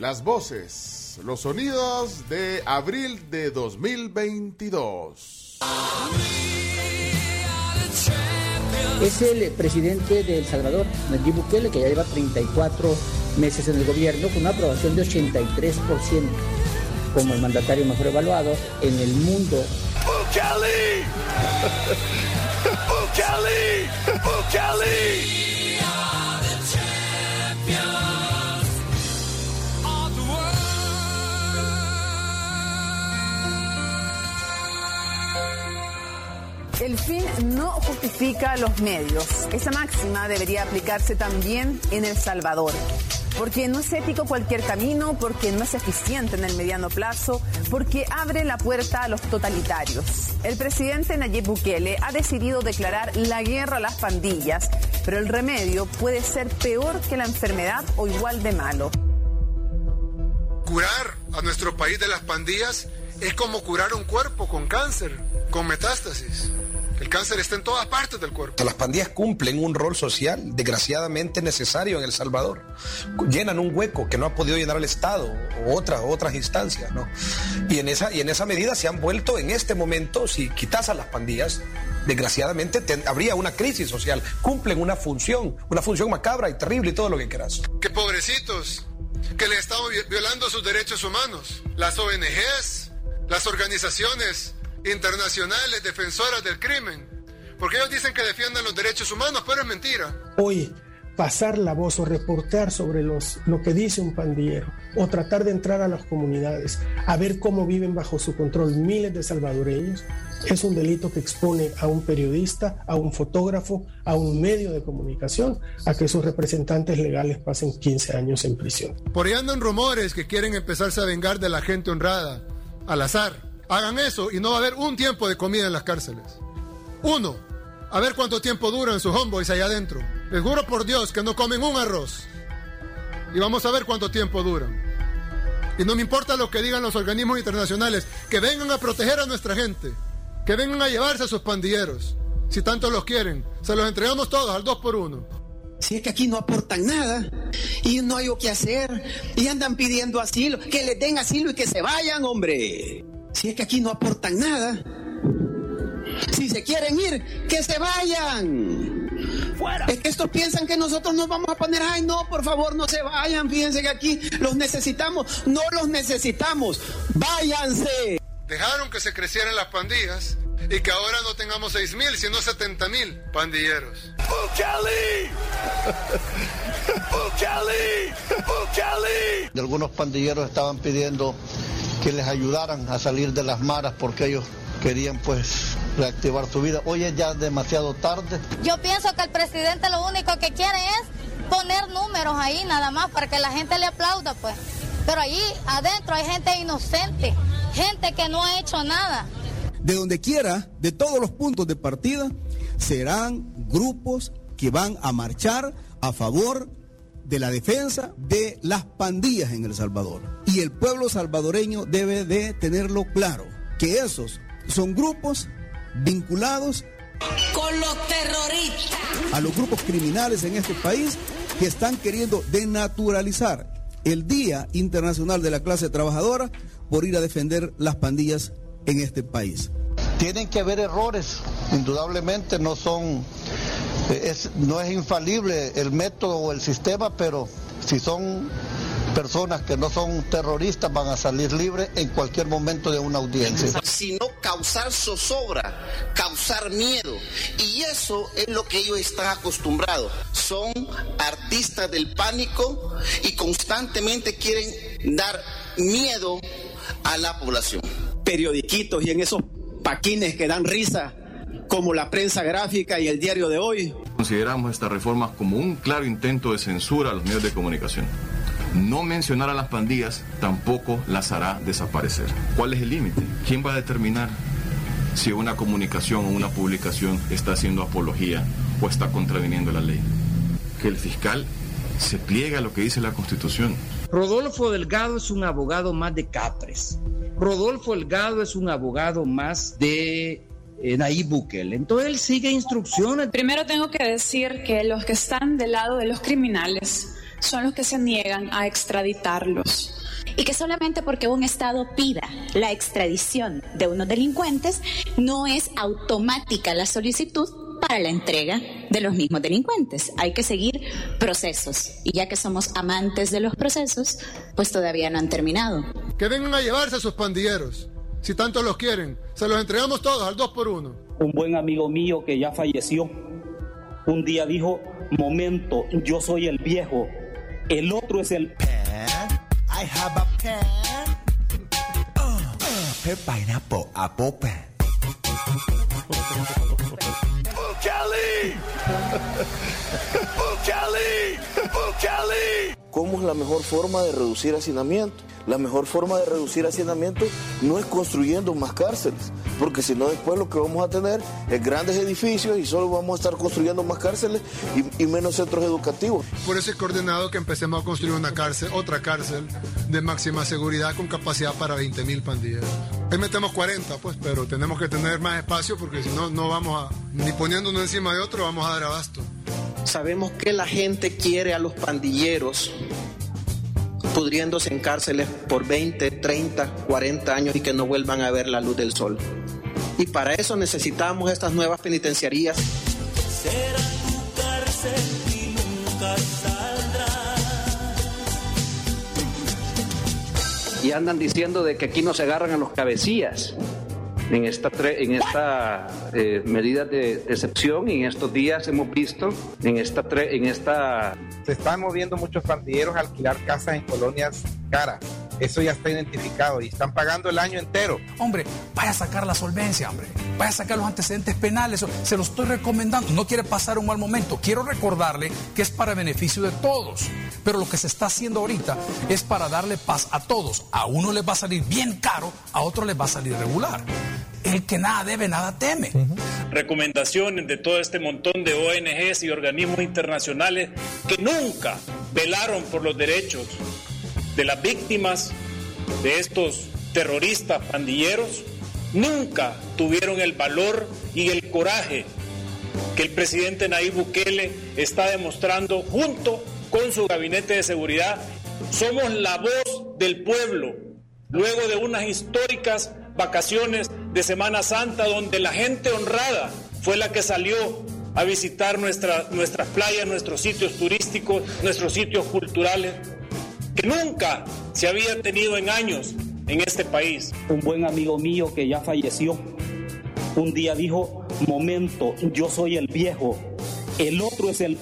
Las voces, los sonidos de abril de 2022. Es el presidente de El Salvador, Nayib Bukele, que ya lleva 34 meses en el gobierno con una aprobación de 83% como el mandatario mejor evaluado en el mundo. ¡Bukele! ¡Bukele! ¡Bukele! El fin no justifica los medios. Esa máxima debería aplicarse también en El Salvador. Porque no es ético cualquier camino, porque no es eficiente en el mediano plazo, porque abre la puerta a los totalitarios. El presidente Nayib Bukele ha decidido declarar la guerra a las pandillas, pero el remedio puede ser peor que la enfermedad o igual de malo. Curar a nuestro país de las pandillas es como curar un cuerpo con cáncer, con metástasis. El cáncer está en todas partes del cuerpo. Las pandillas cumplen un rol social desgraciadamente necesario en El Salvador. Llenan un hueco que no ha podido llenar el Estado o otras, otras instancias. ¿no? Y, en esa, y en esa medida se han vuelto en este momento, si quitas a las pandillas, desgraciadamente habría una crisis social. Cumplen una función, una función macabra y terrible y todo lo que quieras. Que pobrecitos, que le estamos violando sus derechos humanos. Las ONGs, las organizaciones internacionales defensoras del crimen. Porque ellos dicen que defienden los derechos humanos, pero es mentira. Hoy, pasar la voz o reportar sobre los, lo que dice un pandillero o tratar de entrar a las comunidades a ver cómo viven bajo su control miles de salvadoreños es un delito que expone a un periodista, a un fotógrafo, a un medio de comunicación a que sus representantes legales pasen 15 años en prisión. Por ahí andan rumores que quieren empezarse a vengar de la gente honrada, al azar. Hagan eso y no va a haber un tiempo de comida en las cárceles. Uno. A ver cuánto tiempo duran sus homeboys allá adentro. Les juro por Dios que no comen un arroz. Y vamos a ver cuánto tiempo duran. Y no me importa lo que digan los organismos internacionales, que vengan a proteger a nuestra gente, que vengan a llevarse a sus pandilleros. Si tanto los quieren, se los entregamos todos al dos por uno. Si es que aquí no aportan nada y no hay lo que hacer y andan pidiendo asilo, que les den asilo y que se vayan, hombre. Si es que aquí no aportan nada. Si se quieren ir, que se vayan. Fuera. Es que estos piensan que nosotros nos vamos a poner, ay no, por favor no se vayan, fíjense que aquí los necesitamos, no los necesitamos, váyanse. Dejaron que se crecieran las pandillas y que ahora no tengamos 6 mil, sino 70 mil pandilleros. ¡Bukele! ¡Bukele! ¡Bukele! De algunos pandilleros estaban pidiendo que les ayudaran a salir de las maras porque ellos querían pues reactivar su vida. Hoy es ya demasiado tarde. Yo pienso que el presidente lo único que quiere es poner números ahí nada más para que la gente le aplauda pues. Pero allí adentro hay gente inocente, gente que no ha hecho nada. De donde quiera, de todos los puntos de partida, serán grupos que van a marchar a favor de la defensa de las pandillas en El Salvador. Y el pueblo salvadoreño debe de tenerlo claro, que esos son grupos vinculados con los terroristas, a los grupos criminales en este país que están queriendo denaturalizar el Día Internacional de la Clase Trabajadora por ir a defender las pandillas en este país. Tienen que haber errores, indudablemente no son no es infalible el método o el sistema, pero si son personas que no son terroristas van a salir libres en cualquier momento de una audiencia. Sino causar zozobra, causar miedo. Y eso es lo que ellos están acostumbrados. Son artistas del pánico y constantemente quieren dar miedo a la población. Periodiquitos y en esos paquines que dan risa como la prensa gráfica y el diario de hoy. Consideramos esta reforma como un claro intento de censura a los medios de comunicación. No mencionar a las pandillas tampoco las hará desaparecer. ¿Cuál es el límite? ¿Quién va a determinar si una comunicación o una publicación está haciendo apología o está contraviniendo la ley? Que el fiscal se pliegue a lo que dice la Constitución. Rodolfo Delgado es un abogado más de Capres. Rodolfo Delgado es un abogado más de Nayib Bukele. Entonces él sigue instrucciones. Primero tengo que decir que los que están del lado de los criminales son los que se niegan a extraditarlos. Y que solamente porque un Estado pida la extradición de unos delincuentes, no es automática la solicitud para la entrega de los mismos delincuentes. Hay que seguir procesos. Y ya que somos amantes de los procesos, pues todavía no han terminado. Que vengan a llevarse a sus pandilleros. Si tanto los quieren, se los entregamos todos al dos por uno. Un buen amigo mío que ya falleció, un día dijo, momento, yo soy el viejo, el otro es el... I have a pen. Uh, pineapple, apple pen. Cali! Cali! Cali! ¿Cómo es la mejor forma de reducir hacinamiento? La mejor forma de reducir hacinamiento no es construyendo más cárceles, porque si no después lo que vamos a tener es grandes edificios y solo vamos a estar construyendo más cárceles y, y menos centros educativos. Por eso es coordinado que empecemos a construir una cárcel, otra cárcel de máxima seguridad con capacidad para 20 mil pandilleros. Ahí metemos 40, pues, pero tenemos que tener más espacio porque si no, no vamos a, ni poniendo uno encima de otro, vamos a dar abasto. Sabemos que la gente quiere a los pandilleros pudriéndose en cárceles por 20, 30, 40 años y que no vuelvan a ver la luz del sol. Y para eso necesitamos estas nuevas penitenciarías. Será tu cárcel y nunca saldrás. Y andan diciendo de que aquí no se agarran a los cabecillas en esta, en esta eh, medida de excepción y en estos días hemos visto en esta, en esta... Se están moviendo muchos pandilleros a alquilar casas en colonias caras. Eso ya está identificado y están pagando el año entero. Hombre, vaya a sacar la solvencia, hombre. Vaya a sacar los antecedentes penales. Se lo estoy recomendando. No quiere pasar un mal momento. Quiero recordarle que es para beneficio de todos. Pero lo que se está haciendo ahorita es para darle paz a todos. A uno les va a salir bien caro, a otro les va a salir regular. El que nada debe, nada teme. Recomendaciones de todo este montón de ONGs y organismos internacionales que nunca velaron por los derechos de las víctimas de estos terroristas pandilleros, nunca tuvieron el valor y el coraje que el presidente Nayib Bukele está demostrando junto con su gabinete de seguridad. Somos la voz del pueblo, luego de unas históricas vacaciones de Semana Santa donde la gente honrada fue la que salió a visitar nuestra, nuestras playas, nuestros sitios turísticos, nuestros sitios culturales, que nunca se había tenido en años en este país. Un buen amigo mío que ya falleció, un día dijo, momento, yo soy el viejo, el otro es el...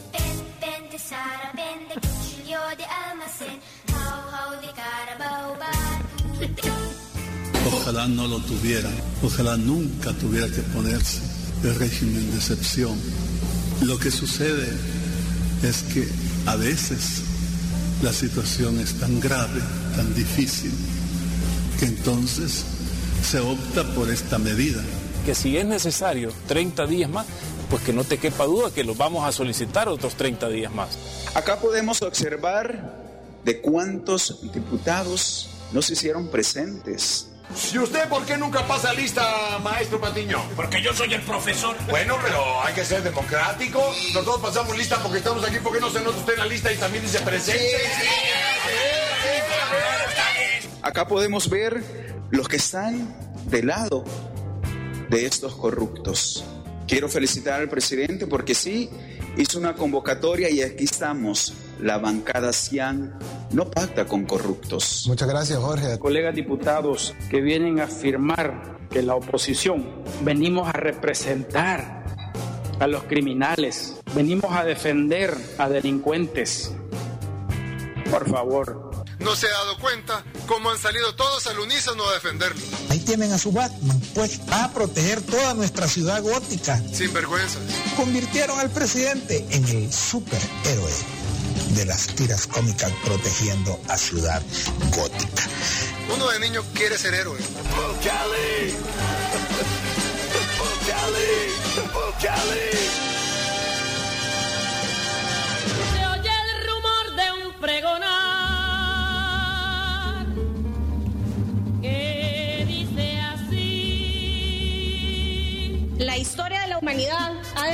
Ojalá no lo tuviera, ojalá nunca tuviera que ponerse el régimen de excepción. Lo que sucede es que a veces la situación es tan grave, tan difícil, que entonces se opta por esta medida. Que si es necesario 30 días más, pues que no te quepa duda que los vamos a solicitar otros 30 días más. Acá podemos observar de cuántos diputados no se hicieron presentes ¿Y usted por qué nunca pasa lista, maestro Patiño? Porque yo soy el profesor. Bueno, pero hay que ser democrático. Nosotros pasamos lista porque estamos aquí. ¿Por qué no se nota usted en la lista y también dice presente? Acá podemos ver los que están del lado de estos corruptos. Quiero felicitar al presidente porque sí, hizo una convocatoria y aquí estamos. La bancada CIAN no pacta con corruptos. Muchas gracias, Jorge. Colegas diputados que vienen a afirmar que la oposición venimos a representar a los criminales, venimos a defender a delincuentes. Por favor. ¿No se ha dado cuenta cómo han salido todos al unísono a defenderlo? Ahí tienen a su Batman, pues va a proteger toda nuestra ciudad gótica. Sin vergüenza. Convirtieron al presidente en el superhéroe de las tiras cómicas protegiendo a Ciudad Gótica. Uno de niño quiere ser héroe. Se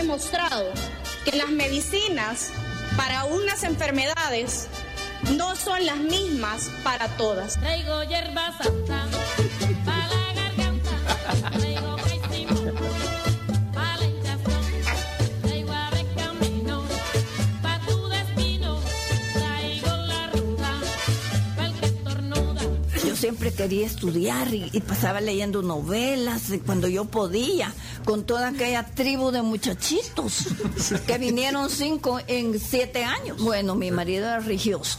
demostrado que las medicinas para unas enfermedades no son las mismas para todas. Traigo hierba santa para la garganta. Traigo caicimo para la hinchazón. Traigo ave camino para tu destino. Traigo la ruda para el que estornuda. Yo siempre quería estudiar y, y pasaba leyendo novelas cuando yo podía, con toda aquella tribu de muchachitos que vinieron cinco en siete años. Bueno, mi marido era religioso.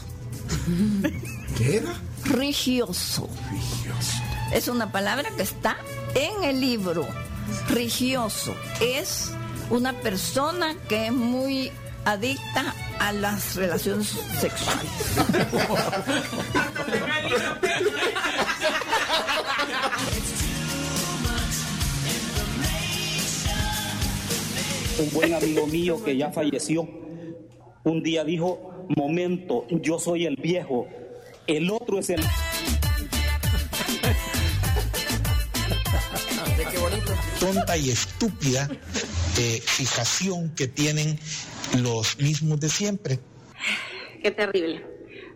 ¿Qué era? Religioso. Es una palabra que está en el libro. Religioso es una persona que es muy adicta a las relaciones sexuales. Un buen amigo mío que ya falleció, un día dijo, momento, yo soy el viejo, el otro es el... tonta y estúpida eh, fijación que tienen los mismos de siempre. Qué terrible.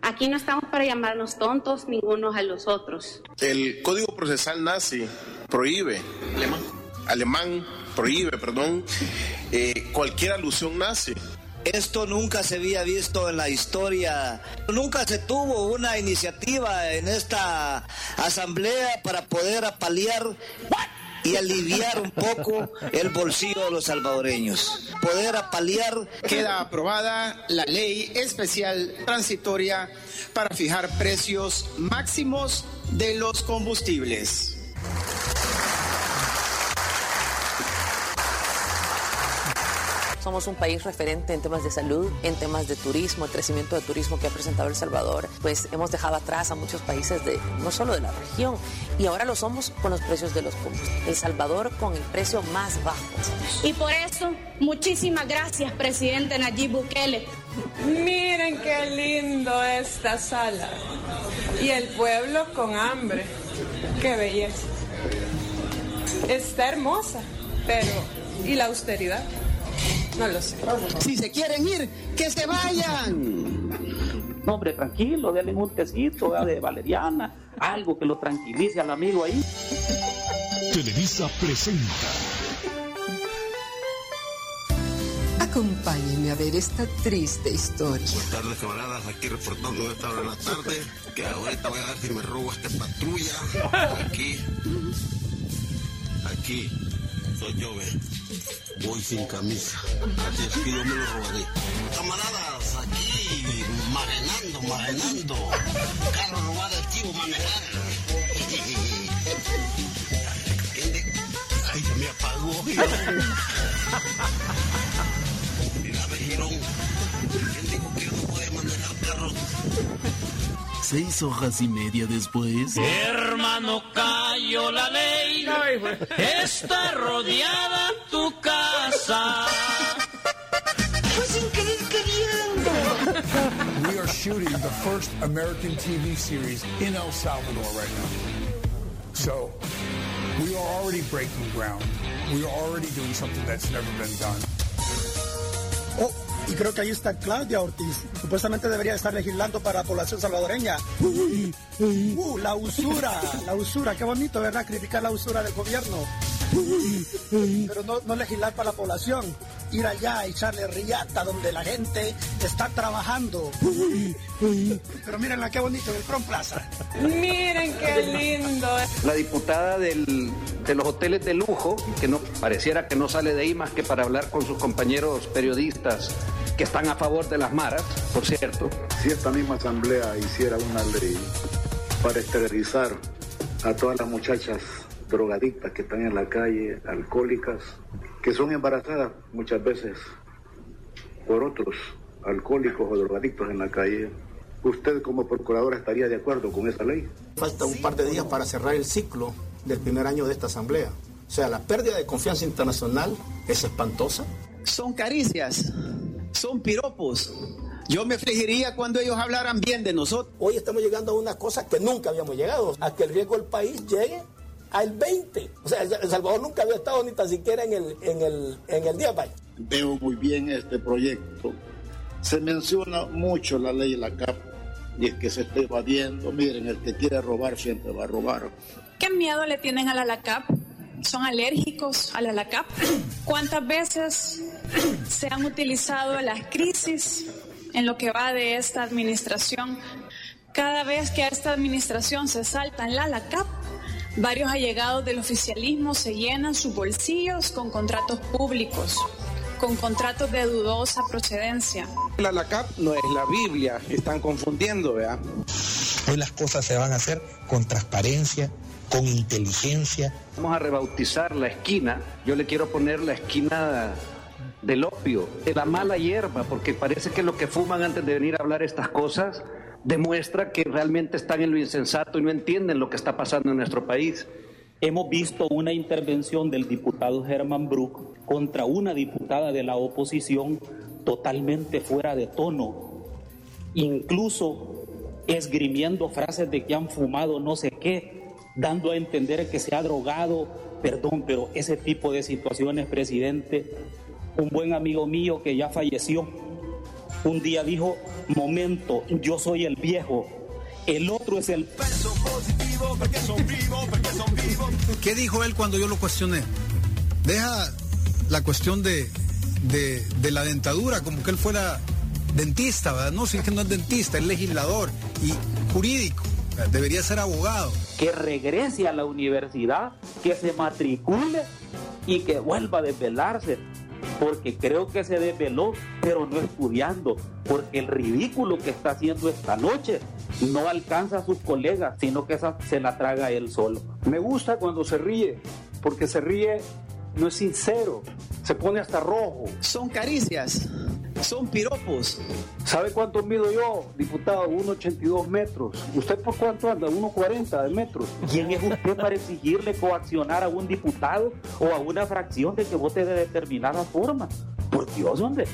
Aquí no estamos para llamarnos tontos ningunos a los otros. El Código Procesal nazi prohíbe, alemán, alemán prohíbe, perdón, eh, cualquier alusión nazi. Esto nunca se había visto en la historia. Nunca se tuvo una iniciativa en esta asamblea para poder apalear y aliviar un poco el bolsillo de los salvadoreños. Poder apalear. Queda aprobada la ley especial transitoria para fijar precios máximos de los combustibles. Somos un país referente en temas de salud, en temas de turismo, el crecimiento de turismo que ha presentado El Salvador. Pues hemos dejado atrás a muchos países de no solo de la región y ahora lo somos con los precios de los combustibles. El Salvador con el precio más bajo. Y por eso, muchísimas gracias, presidente Nayib Bukele. Miren qué lindo esta sala. Y el pueblo con hambre. Qué belleza. Está hermosa, pero ¿y la austeridad? No lo sé. Si se quieren ir, que se vayan. No, hombre, tranquilo, denle un tecito de valeriana, algo que lo tranquilice al amigo ahí. Televisa presenta Acompáñenme a ver esta triste historia. Buenas tardes, camaradas. Aquí reportando esta hora de la tarde. Que ahorita voy a ver si me robo esta patrulla. Aquí. Aquí. Soy yo. Voy sin camisa. Así es que me lo robaré. Camaradas, aquí. Marenando, marenando. Carro robado, chivo manejar. Ay, se me apagó. Mira, ve, Girón. ¿Quién dijo que no podía manejar carros? Seis hojas y media después. Hermano, cayó la ley. Está rodeada tu casa. Pues sin querer queriendo. We are shooting the first American TV series in El Salvador right now. So, we are already breaking ground. We are already doing something that's never been done. Oh, y creo que ahí está Claudia Ortiz. Supuestamente debería estar legislando para la población salvadoreña. Uh, la usura, la usura. Qué bonito, ¿verdad? Criticar la usura del gobierno. Pero no, no legislar para la población. Ir allá a echarle riata donde la gente está trabajando. Pero mírenla, qué bonito, en el Prom Plaza. Miren qué lindo. La diputada del- de los hoteles de lujo, que no pareciera que no sale de ahí más que para hablar con sus compañeros periodistas que están a favor de las maras, por cierto. Si esta misma asamblea hiciera una ley para esterilizar a todas las muchachas drogadictas que están en la calle, alcohólicas, que son embarazadas muchas veces por otros alcohólicos o drogadictos en la calle, ¿usted como procuradora estaría de acuerdo con esa ley? Falta un par de días para cerrar el ciclo del primer año de esta asamblea. O sea, la pérdida de confianza internacional es espantosa. Son caricias, son piropos. Yo me afligiría cuando ellos hablaran bien de nosotros. Hoy estamos llegando a una cosa que nunca habíamos llegado, a que el riesgo del país llegue al 20. O sea, El Salvador nunca había estado ni tan siquiera en el, en el, en el día país. Veo muy bien este proyecto. Se menciona mucho la ley de la CAP, y el que se esté evadiendo, miren, el que quiere robar siempre va a robar. ¿Qué miedo le tienen a la LACAP? ¿Son alérgicos a la LACAP? ¿Cuántas veces se han utilizado las crisis en lo que va de esta administración? Cada vez que a esta administración se salta en la LACAP, varios allegados del oficialismo se llenan sus bolsillos con contratos públicos, con contratos de dudosa procedencia. La LACAP no es la Biblia, están confundiendo, ¿verdad? Hoy las cosas se van a hacer con transparencia, con inteligencia. Vamos a rebautizar la esquina. Yo le quiero poner la esquina del opio, de la mala hierba, porque parece que lo que fuman antes de venir a hablar estas cosas demuestra que realmente están en lo insensato y no entienden lo que está pasando en nuestro país. Hemos visto una intervención del diputado Germán Brook contra una diputada de la oposición totalmente fuera de tono, incluso esgrimiendo frases de que han fumado no sé qué, dando a entender que se ha drogado, perdón, pero ese tipo de situaciones, presidente, un buen amigo mío que ya falleció, un día dijo, momento, yo soy el viejo, el otro es el... ¿Qué dijo él cuando yo lo cuestioné? Deja la cuestión de, de, de la dentadura, como que él fuera dentista, ¿verdad? No, si es que no es dentista, es legislador y jurídico, debería ser abogado. Que regrese a la universidad, que se matricule y que vuelva a desvelarse. Porque creo que se desveló, pero no estudiando. Porque el ridículo que está haciendo esta noche no alcanza a sus colegas, sino que esa se la traga él solo. Me gusta cuando se ríe, porque se ríe, no es sincero, se pone hasta rojo. Son caricias, son piropos. ¿Sabe cuánto mido yo, diputado? 1,82 metros. ¿Usted por cuánto anda? 1,40 de metros. ¿Quién es usted para exigirle coaccionar a un diputado o a una fracción de que vote de determinada forma? Por Dios, hombre.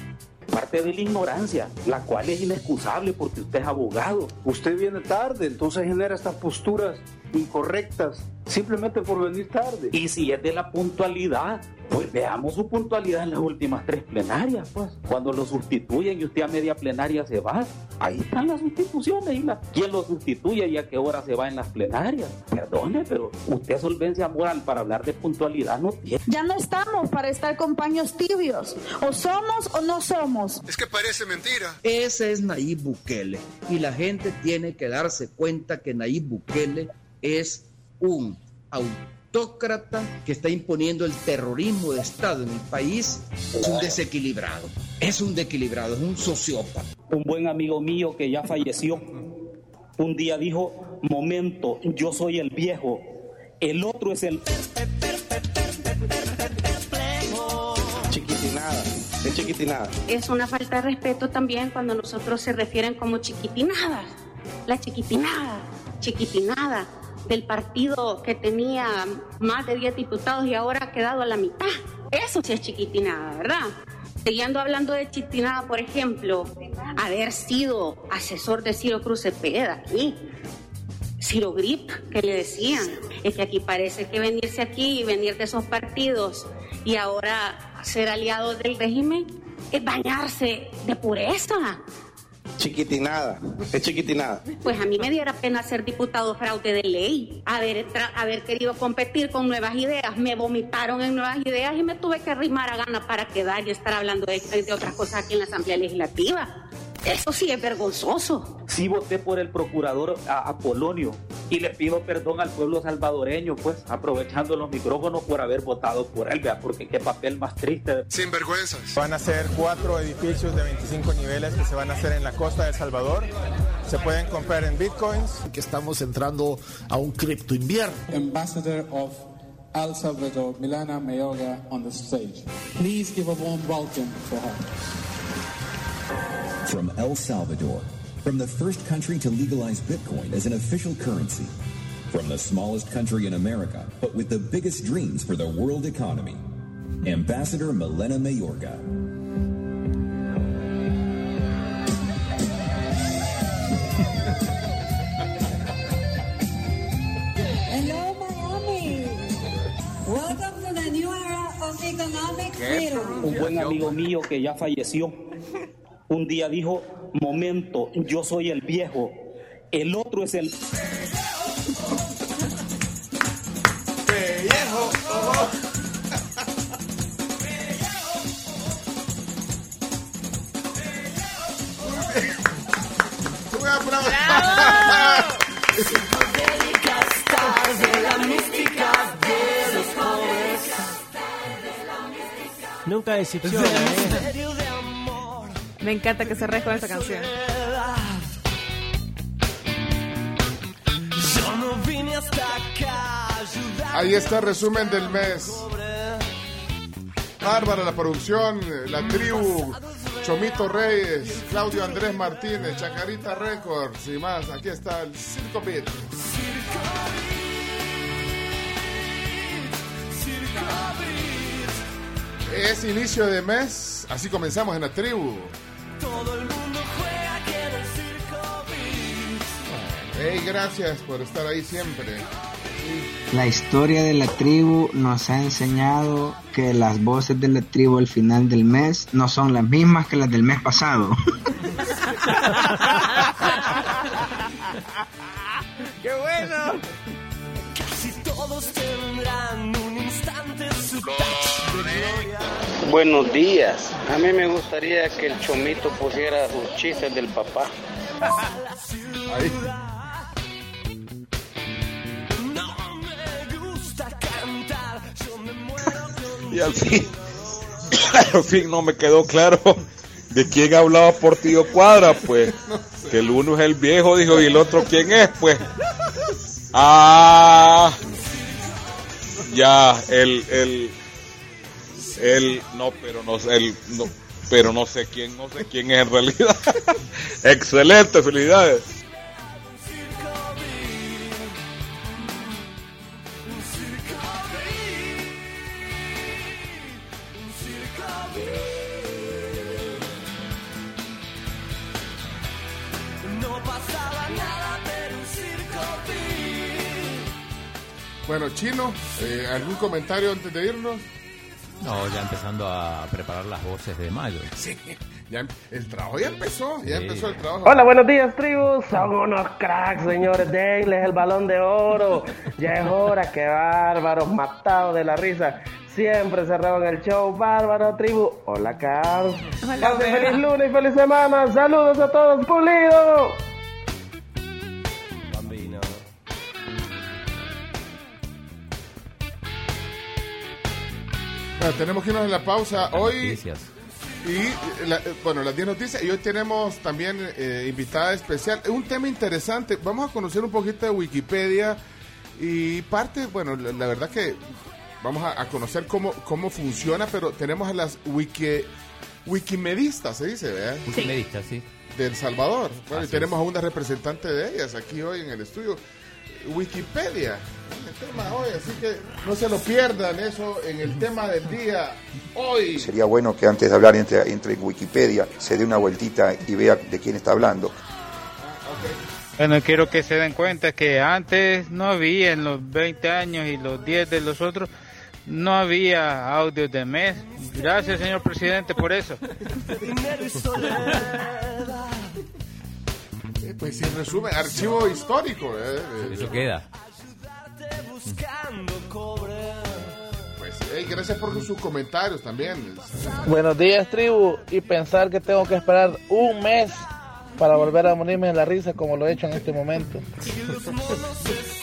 Parte de la ignorancia, la cual es inexcusable porque usted es abogado. Usted viene tarde, entonces genera estas posturas incorrectas simplemente por venir tarde. Y si es de la puntualidad, pues veamos su puntualidad en las últimas tres plenarias, pues. Cuando lo sustituyen y usted a media plenaria se va, ahí están las sustituciones y la... quién lo sustituye y a qué hora se va en las plenarias. Perdone, pero usted solvencia moral para hablar de puntualidad no tiene. Ya no estamos para estar con paños tibios. O somos o no somos. Es que parece mentira. Ese es Nayib Bukele. Y la gente tiene que darse cuenta que Nayib Bukele es un autócrata que está imponiendo el terrorismo de Estado en el país, es un desequilibrado, es un desequilibrado, es un sociópata. Un buen amigo mío que ya falleció, un día dijo, momento, yo soy el viejo, el otro es el... Chiquitinada, es chiquitinada. Es una falta de respeto también cuando nosotros se refieren como chiquitinadas. La chiquitinada, chiquitinada del partido que tenía más de 10 diputados y ahora ha quedado a la mitad. Eso sí es chiquitinada, ¿verdad? Siguiendo hablando de chiquitinada, por ejemplo, haber sido asesor de Ciro Cruz Cepeda aquí. Ciro Grip, que le decían, es que aquí parece que venirse aquí y venir de esos partidos y ahora ser aliado del régimen es bañarse de pureza. Chiquitinada, es chiquitinada. Pues a mí me diera pena ser diputado fraude de ley, haber, haber querido competir con nuevas ideas. Me vomitaron en nuevas ideas y me tuve que arrimar a gana para quedar y estar hablando de, de otras cosas aquí en la Asamblea Legislativa. Eso sí es vergonzoso. Sí voté por el procurador a, Apolonio y le pido perdón al pueblo salvadoreño, pues, aprovechando los micrófonos por haber votado por él, vea, porque qué papel más triste. Sin vergüenzas. Van a ser cuatro edificios de 25 niveles que se van a hacer en la costa de El Salvador. Se pueden comprar en bitcoins. Que estamos entrando a un cripto invierno. Ambassador of El Salvador, Milana Mayorga, on the stage. Please give a warm welcome for her. From El Salvador, from the first country to legalize Bitcoin as an official currency, from the smallest country in America, but with the biggest dreams for the world economy, Ambassador Milena Mayorga. Hello, Miami. Welcome to the new era of economic freedom. Un buen amigo mío que ya falleció, un día dijo, momento, yo soy el viejo, El otro es el Pellejo. oh. Un aplauso. Nunca decepciona, ¿eh? Me encanta que se con esta canción. Ahí está el resumen del mes. Bárbara, la producción, la tribu, Chomito Reyes, Claudio Andrés Martínez, Chacarita Records y más. Aquí está el Circo Beat. Es inicio de mes, así comenzamos en la tribu. Hey, gracias por estar ahí siempre. La historia de la tribu nos ha enseñado que las voces de la tribu al final del mes no son las mismas que las del mes pasado. ¡Qué bueno! Todos tendrán un instante su touch de gloria. Buenos días. A mí me gustaría que el chomito pusiera sus chistes del papá. Ahí. Y al fin, al fin no me quedó claro de quién hablaba por tío Cuadra, pues. Que el uno es el viejo, dijo, y el otro quién es, pues. Ah, ya, el, el, el, no, pero no sé, el, no, pero no sé quién, no sé quién es en realidad. Excelente, felicidades. Bueno, Chino, eh, ¿algún comentario antes de irnos? No, ya empezando a preparar las voces de mayo. Sí, ya em- el trabajo ya empezó, ya empezó el trabajo. Hola, buenos días, tribus. Son unos cracks, señores. Denles el balón de oro. Ya es hora, que bárbaros, matados de la risa. Siempre se roban el show. Bárbaro, tribu. Hola, Carlos. Hola, feliz lunes y feliz semana. Saludos a todos, pulido. Bueno, tenemos que irnos en la pausa. Hoy Noticias. Y, la- eh, bueno, las 10 noticias. Y hoy tenemos también eh, invitada especial. Un tema interesante. Vamos a conocer un poquito de Wikipedia. Y parte, bueno, la, la verdad que vamos a, a conocer cómo, cómo funciona, pero tenemos a las wiki, wikimedistas, se dice, ¿verdad? Wikimedistas, sí. De El Salvador. Bueno, y tenemos a una representante de ellas aquí hoy en el estudio. Wikipedia, el tema hoy, así que no se lo pierdan eso en el tema del día hoy. Sería bueno que antes de hablar entre, entre en Wikipedia se dé una vueltita y vea de quién está hablando. Bueno, quiero que se den cuenta que antes no había, en los 20 años y los 10 de los otros, no había audios de mes. Gracias, señor presidente, por eso. Pues sí, en resumen, archivo histórico. eh, eh, Eso queda. Buscando cobre. Pues, hey, gracias por sus comentarios también. Buenos días, tribu. Y pensar que tengo que esperar un mes para volver a morirme de la risa como lo he hecho en este momento.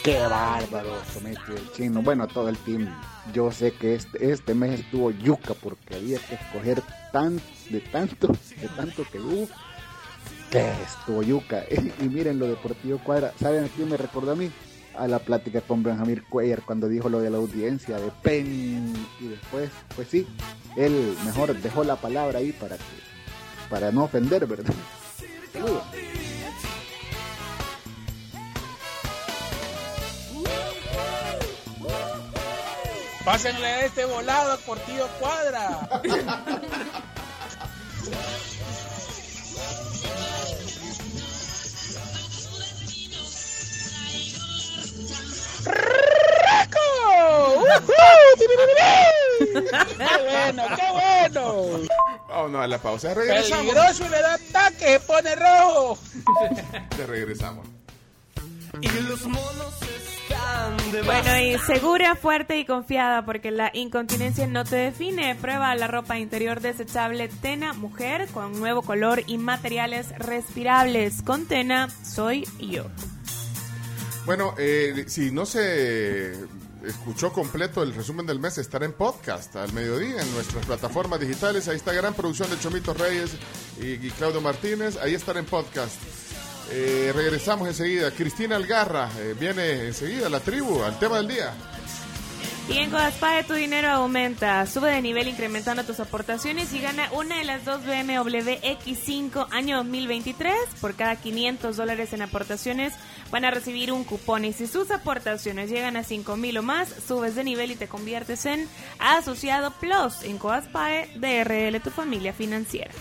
Qué bárbaro, Somete, el chino. Bueno, todo el team. Yo sé que este, este mes estuvo yuca porque había que escoger tan, de tanto, de tanto que hubo. Que estuvo yuca. Y miren lo Deportivo Cuadra. ¿Saben a quién me recordó a mí? A la plática con Benjamín Cuellar cuando dijo lo de la audiencia de PEN. Y después, pues sí, él mejor dejó la palabra ahí para que, para no ofender, ¿verdad? Saludos. Pásenle este volado por tío Cuadra. ¡Qué bueno, qué bueno! Vámonos a la pausa. Regresamos. Peligroso y le da ataque, se pone rojo. Te regresamos. Y los monos están de Bueno, y segura, fuerte y confiada, porque la incontinencia no te define. Prueba la ropa interior desechable Tena Mujer con nuevo color y materiales respirables. Con Tena, soy yo. Bueno, eh, si no se escuchó completo el resumen del mes, estará en podcast al mediodía en nuestras plataformas digitales. Ahí está gran producción de Chomito Reyes y, Claudio Martínez. Ahí estará en podcast. Eh, regresamos enseguida. Cristina Algarra eh, viene enseguida, la tribu, al tema del día. Y en Codaspae tu dinero aumenta. Sube de nivel incrementando tus aportaciones y gana una de las dos BMW X5 año 2023. Por cada 500 dólares en aportaciones van a recibir un cupón. Y si sus aportaciones llegan a 5 mil o más, subes de nivel y te conviertes en asociado plus en Codaspae DRL, tu familia financiera.